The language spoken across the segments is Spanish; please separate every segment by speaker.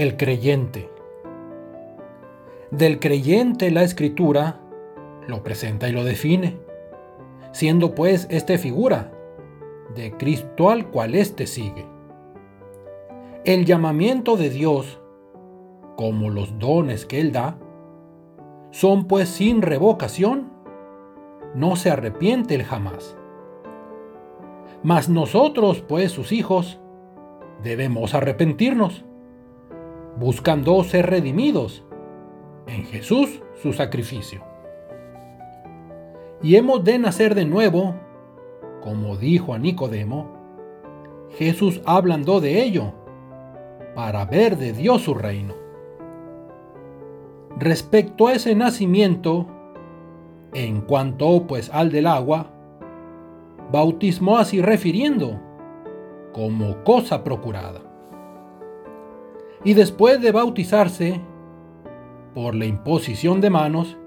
Speaker 1: El creyente. Del creyente la escritura lo presenta y lo define, siendo pues este figura de Cristo al cual éste sigue. El llamamiento de Dios, como los dones que Él da, son pues sin revocación, no se arrepiente Él jamás. Mas nosotros, pues sus hijos, debemos arrepentirnos buscando ser redimidos en Jesús su sacrificio. Y hemos de nacer de nuevo, como dijo a Nicodemo, Jesús hablando de ello, para ver de Dios su reino. Respecto a ese nacimiento, en cuanto pues al del agua, bautismó así refiriendo, como cosa procurada y después de bautizarse, por la imposición de manos,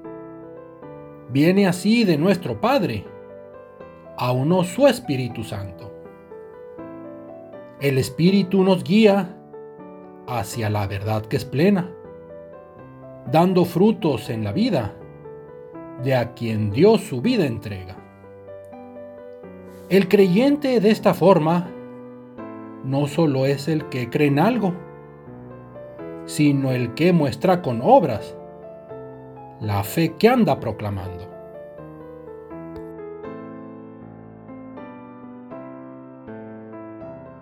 Speaker 1: viene así de nuestro Padre, a uno su Espíritu Santo. El Espíritu nos guía hacia la verdad que es plena, dando frutos en la vida de a quien Dios su vida entrega. El creyente de esta forma no solo es el que cree en algo, sino el que muestra con obras la fe que anda proclamando.